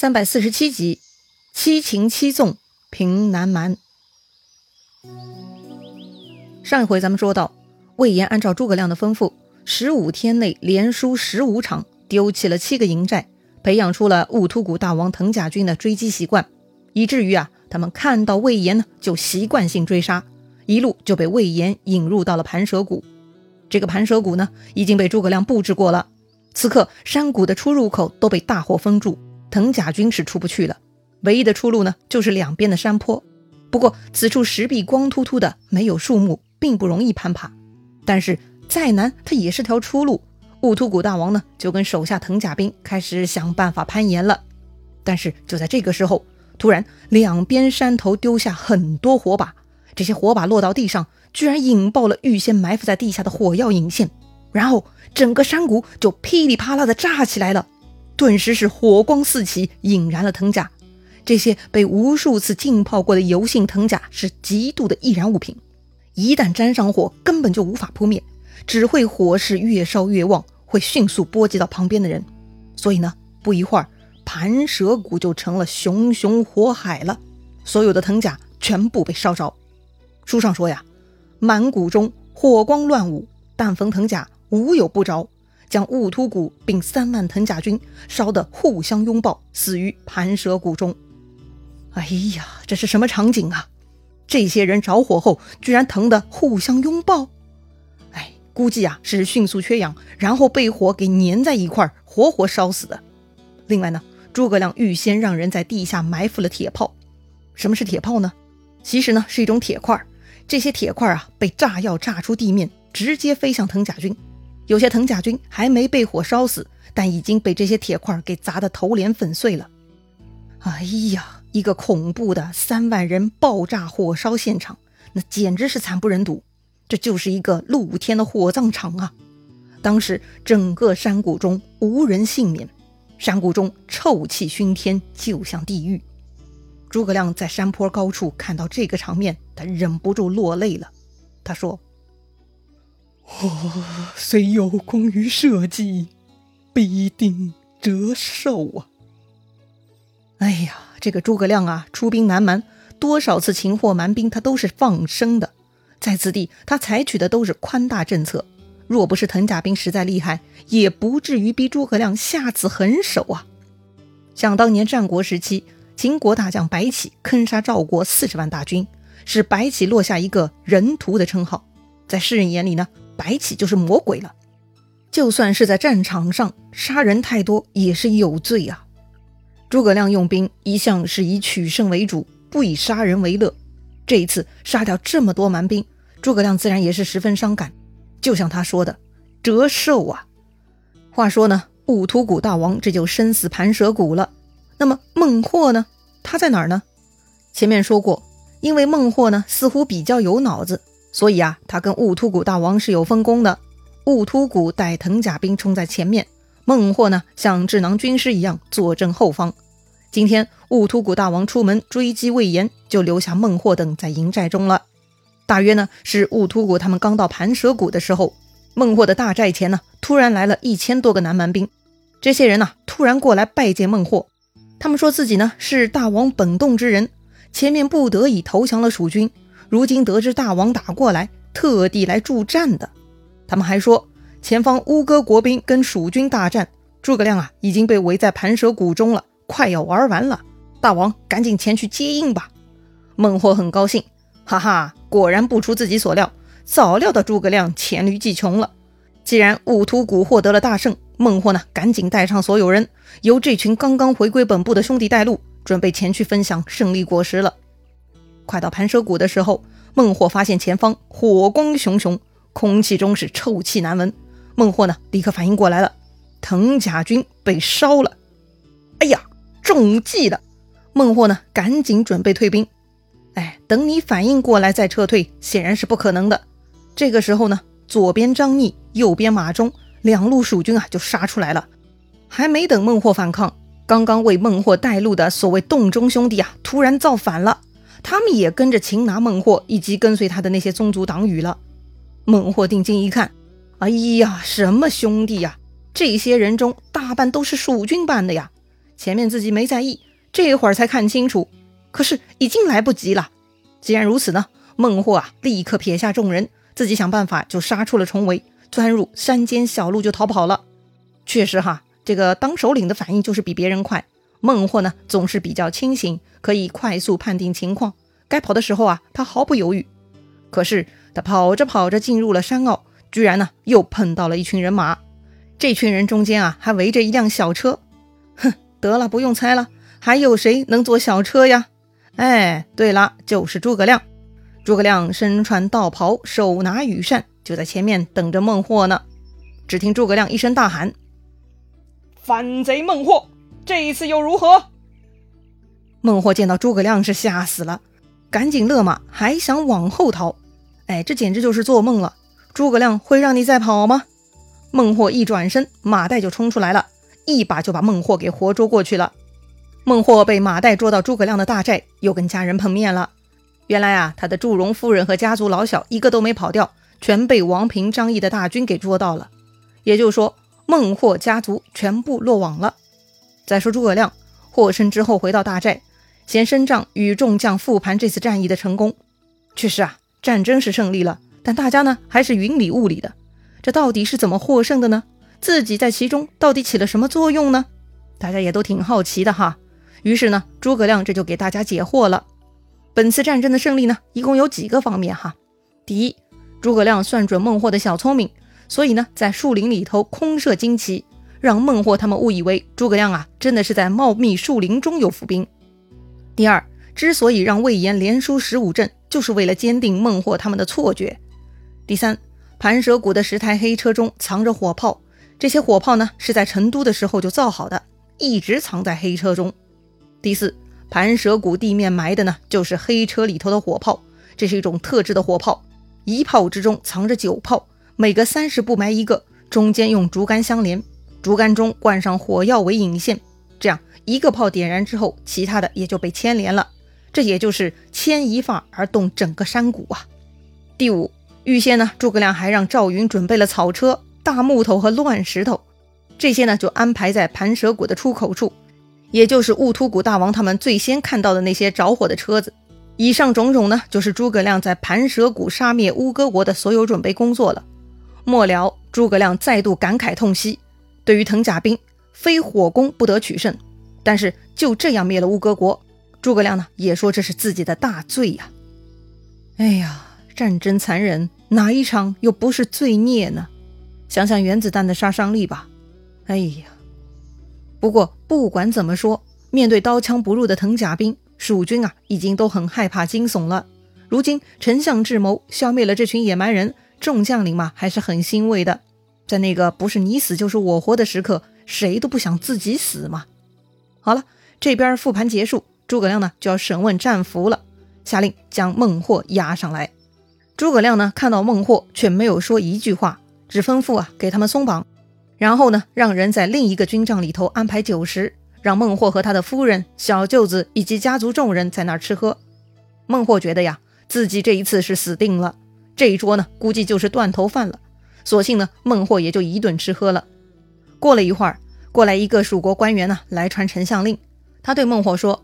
三百四十七集，七擒七纵平南蛮。上一回咱们说到，魏延按照诸葛亮的吩咐，十五天内连输十五场，丢弃了七个营寨，培养出了兀突骨大王藤甲军的追击习惯，以至于啊，他们看到魏延呢，就习惯性追杀，一路就被魏延引入到了盘蛇谷。这个盘蛇谷呢，已经被诸葛亮布置过了，此刻山谷的出入口都被大火封住。藤甲军是出不去了，唯一的出路呢，就是两边的山坡。不过此处石壁光秃秃的，没有树木，并不容易攀爬。但是再难，它也是条出路。兀突骨大王呢，就跟手下藤甲兵开始想办法攀岩了。但是就在这个时候，突然两边山头丢下很多火把，这些火把落到地上，居然引爆了预先埋伏在地下的火药引线，然后整个山谷就噼里啪啦的炸起来了。顿时是火光四起，引燃了藤甲。这些被无数次浸泡过的油性藤甲是极度的易燃物品，一旦沾上火，根本就无法扑灭，只会火势越烧越旺，会迅速波及到旁边的人。所以呢，不一会儿，盘蛇谷就成了熊熊火海了，所有的藤甲全部被烧着。书上说呀，满谷中火光乱舞，但逢藤甲，无有不着。将兀突骨并三万藤甲军烧得互相拥抱，死于盘蛇谷中。哎呀，这是什么场景啊？这些人着火后居然疼得互相拥抱。哎，估计啊是迅速缺氧，然后被火给粘在一块，活活烧死的。另外呢，诸葛亮预先让人在地下埋伏了铁炮。什么是铁炮呢？其实呢是一种铁块，这些铁块啊被炸药炸出地面，直接飞向藤甲军。有些藤甲军还没被火烧死，但已经被这些铁块给砸得头脸粉碎了。哎呀，一个恐怖的三万人爆炸火烧现场，那简直是惨不忍睹。这就是一个露天的火葬场啊！当时整个山谷中无人幸免，山谷中臭气熏天，就像地狱。诸葛亮在山坡高处看到这个场面，他忍不住落泪了。他说。我虽有功于社稷，必定折寿啊！哎呀，这个诸葛亮啊，出兵南蛮，多少次擒获蛮兵，他都是放生的。在此地，他采取的都是宽大政策。若不是藤甲兵实在厉害，也不至于逼诸葛亮下此狠手啊！想当年战国时期，秦国大将白起坑杀赵国四十万大军，使白起落下一个人屠的称号，在世人眼里呢？白起就是魔鬼了，就算是在战场上杀人太多也是有罪啊。诸葛亮用兵一向是以取胜为主，不以杀人为乐。这一次杀掉这么多蛮兵，诸葛亮自然也是十分伤感。就像他说的：“折寿啊！”话说呢，兀突骨大王这就生死盘蛇谷了。那么孟获呢？他在哪儿呢？前面说过，因为孟获呢似乎比较有脑子。所以啊，他跟兀突骨大王是有分工的。兀突骨带藤甲兵冲在前面，孟获呢像智囊军师一样坐镇后方。今天兀突骨大王出门追击魏延，就留下孟获等在营寨中了。大约呢是兀突骨他们刚到盘蛇谷的时候，孟获的大寨前呢突然来了一千多个南蛮兵。这些人呢突然过来拜见孟获，他们说自己呢是大王本洞之人，前面不得已投降了蜀军。如今得知大王打过来，特地来助战的。他们还说，前方乌戈国兵跟蜀军大战，诸葛亮啊已经被围在盘蛇谷中了，快要玩完了。大王赶紧前去接应吧。孟获很高兴，哈哈，果然不出自己所料，早料到诸葛亮黔驴技穷了。既然兀突骨获得了大胜，孟获呢赶紧带上所有人，由这群刚刚回归本部的兄弟带路，准备前去分享胜利果实了。快到盘蛇谷的时候，孟获发现前方火光熊熊，空气中是臭气难闻。孟获呢，立刻反应过来了，藤甲军被烧了。哎呀，中计了！孟获呢，赶紧准备退兵。哎，等你反应过来再撤退，显然是不可能的。这个时候呢，左边张逆，右边马忠，两路蜀军啊就杀出来了。还没等孟获反抗，刚刚为孟获带路的所谓洞中兄弟啊，突然造反了。他们也跟着擒拿孟获以及跟随他的那些宗族党羽了。孟获定睛一看，哎呀，什么兄弟呀？这些人中大半都是蜀军办的呀！前面自己没在意，这会儿才看清楚，可是已经来不及了。既然如此呢，孟获啊，立刻撇下众人，自己想办法就杀出了重围，钻入山间小路就逃跑了。确实哈，这个当首领的反应就是比别人快。孟获呢，总是比较清醒，可以快速判定情况。该跑的时候啊，他毫不犹豫。可是他跑着跑着进入了山坳，居然呢又碰到了一群人马。这群人中间啊，还围着一辆小车。哼，得了，不用猜了，还有谁能坐小车呀？哎，对了，就是诸葛亮。诸葛亮身穿道袍，手拿羽扇，就在前面等着孟获呢。只听诸葛亮一声大喊：“反贼孟获，这一次又如何？”孟获见到诸葛亮是吓死了，赶紧勒马，还想往后逃。哎，这简直就是做梦了！诸葛亮会让你再跑吗？孟获一转身，马岱就冲出来了，一把就把孟获给活捉过去了。孟获被马岱捉到诸葛亮的大寨，又跟家人碰面了。原来啊，他的祝融夫人和家族老小一个都没跑掉，全被王平、张翼的大军给捉到了。也就是说，孟获家族全部落网了。再说诸葛亮获胜之后回到大寨，先升帐与众将复盘这次战役的成功。确实啊，战争是胜利了，但大家呢还是云里雾里的。这到底是怎么获胜的呢？自己在其中到底起了什么作用呢？大家也都挺好奇的哈。于是呢，诸葛亮这就给大家解惑了。本次战争的胜利呢，一共有几个方面哈。第一，诸葛亮算准孟获的小聪明，所以呢，在树林里头空设旌旗，让孟获他们误以为诸葛亮啊，真的是在茂密树林中有伏兵。第二，之所以让魏延连输十五阵，就是为了坚定孟获他们的错觉。第三。盘蛇谷的十台黑车中藏着火炮，这些火炮呢是在成都的时候就造好的，一直藏在黑车中。第四，盘蛇谷地面埋的呢就是黑车里头的火炮，这是一种特制的火炮，一炮之中藏着九炮，每隔三十步埋一个，中间用竹竿相连，竹竿中灌上火药为引线，这样一个炮点燃之后，其他的也就被牵连了，这也就是牵一发而动整个山谷啊。第五。预先呢，诸葛亮还让赵云准备了草车、大木头和乱石头，这些呢就安排在盘蛇谷的出口处，也就是兀突骨大王他们最先看到的那些着火的车子。以上种种呢，就是诸葛亮在盘蛇谷杀灭乌戈国的所有准备工作了。末了，诸葛亮再度感慨痛惜：对于藤甲兵，非火攻不得取胜。但是就这样灭了乌戈国，诸葛亮呢也说这是自己的大罪呀。哎呀，战争残忍。哪一场又不是罪孽呢？想想原子弹的杀伤力吧。哎呀，不过不管怎么说，面对刀枪不入的藤甲兵，蜀军啊已经都很害怕惊悚了。如今丞相智谋消灭了这群野蛮人，众将领嘛还是很欣慰的。在那个不是你死就是我活的时刻，谁都不想自己死嘛。好了，这边复盘结束，诸葛亮呢就要审问战俘了，下令将孟获押上来。诸葛亮呢，看到孟获，却没有说一句话，只吩咐啊，给他们松绑，然后呢，让人在另一个军帐里头安排酒食，让孟获和他的夫人、小舅子以及家族众人在那儿吃喝。孟获觉得呀，自己这一次是死定了，这一桌呢，估计就是断头饭了。索性呢，孟获也就一顿吃喝了。过了一会儿，过来一个蜀国官员呢，来传丞相令，他对孟获说：“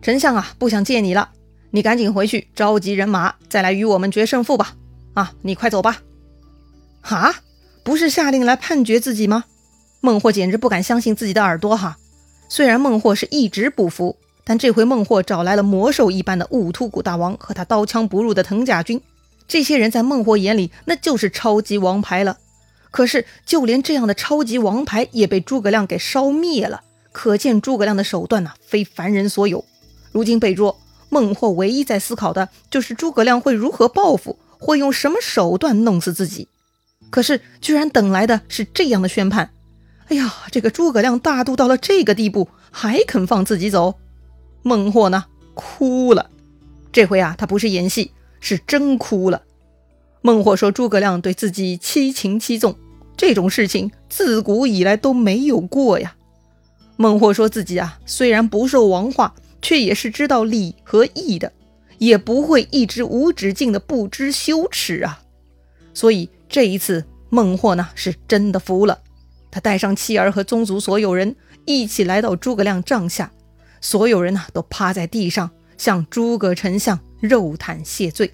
丞相啊，不想见你了。”你赶紧回去召集人马，再来与我们决胜负吧！啊，你快走吧！哈，不是下令来判决自己吗？孟获简直不敢相信自己的耳朵哈！虽然孟获是一直不服，但这回孟获找来了魔兽一般的兀突骨大王和他刀枪不入的藤甲军，这些人在孟获眼里那就是超级王牌了。可是就连这样的超级王牌也被诸葛亮给烧灭了，可见诸葛亮的手段呐，非凡人所有。如今被捉。孟获唯一在思考的就是诸葛亮会如何报复，会用什么手段弄死自己。可是居然等来的是这样的宣判。哎呀，这个诸葛亮大度到了这个地步，还肯放自己走？孟获呢，哭了。这回啊，他不是演戏，是真哭了。孟获说：“诸葛亮对自己七情七纵，这种事情自古以来都没有过呀。”孟获说自己啊，虽然不受王化。却也是知道礼和义的，也不会一直无止境的不知羞耻啊！所以这一次孟获呢是真的服了，他带上妻儿和宗族所有人，一起来到诸葛亮帐下，所有人呢都趴在地上向诸葛丞相肉袒谢罪。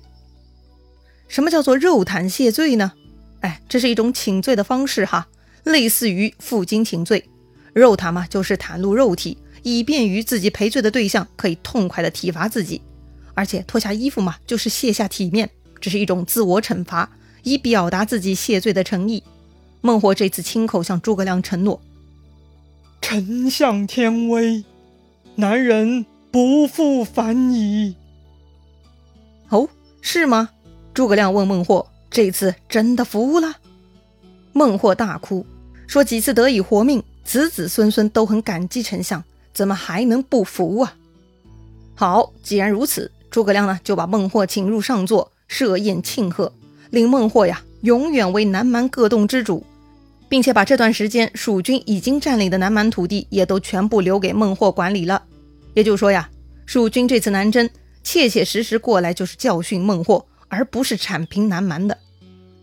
什么叫做肉袒谢罪呢？哎，这是一种请罪的方式哈，类似于负荆请罪。肉袒嘛，就是袒露肉体，以便于自己赔罪的对象可以痛快的体罚自己。而且脱下衣服嘛，就是卸下体面，这是一种自我惩罚，以表达自己谢罪的诚意。孟获这次亲口向诸葛亮承诺：“丞相天威，男人不复反矣。”是吗？诸葛亮问孟获：“这次真的服了？”孟获大哭，说：“几次得以活命，子子孙孙都很感激丞相，怎么还能不服啊？”好，既然如此，诸葛亮呢就把孟获请入上座，设宴庆贺，令孟获呀永远为南蛮各洞之主。并且把这段时间蜀军已经占领的南蛮土地也都全部留给孟获管理了。也就是说呀，蜀军这次南征，切切实实过来就是教训孟获，而不是铲平南蛮的。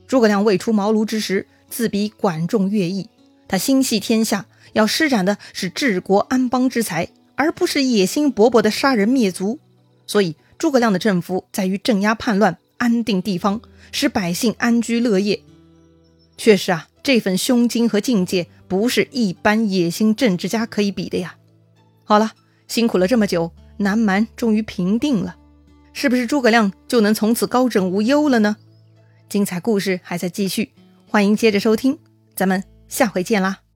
诸葛亮未出茅庐之时，自比管仲、乐毅，他心系天下，要施展的是治国安邦之才，而不是野心勃勃的杀人灭族。所以，诸葛亮的政府在于镇压叛乱，安定地方，使百姓安居乐业。确实啊。这份胸襟和境界，不是一般野心政治家可以比的呀！好了，辛苦了这么久，南蛮终于平定了，是不是诸葛亮就能从此高枕无忧了呢？精彩故事还在继续，欢迎接着收听，咱们下回见啦！